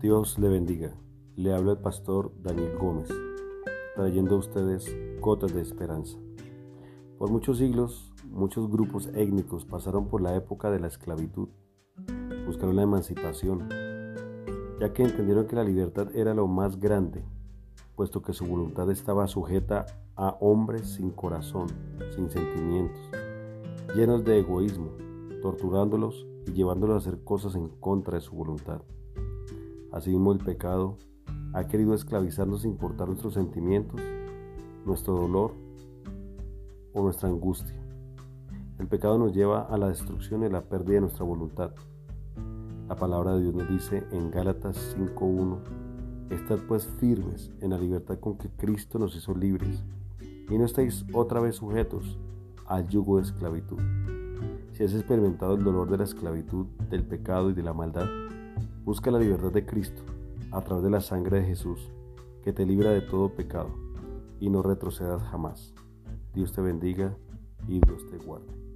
Dios le bendiga. Le habla el pastor Daniel Gómez, trayendo a ustedes gotas de esperanza. Por muchos siglos, muchos grupos étnicos pasaron por la época de la esclavitud. Buscaron la emancipación, ya que entendieron que la libertad era lo más grande, puesto que su voluntad estaba sujeta a hombres sin corazón, sin sentimientos, llenos de egoísmo, torturándolos y llevándolos a hacer cosas en contra de su voluntad. Asimismo, el pecado ha querido esclavizarnos sin importar nuestros sentimientos, nuestro dolor o nuestra angustia. El pecado nos lleva a la destrucción y la pérdida de nuestra voluntad. La palabra de Dios nos dice en Gálatas 5.1, Estad pues firmes en la libertad con que Cristo nos hizo libres, y no estéis otra vez sujetos al yugo de esclavitud. Si has experimentado el dolor de la esclavitud, del pecado y de la maldad, busca la libertad de Cristo a través de la sangre de Jesús, que te libra de todo pecado, y no retrocedas jamás. Dios te bendiga y Dios te guarde.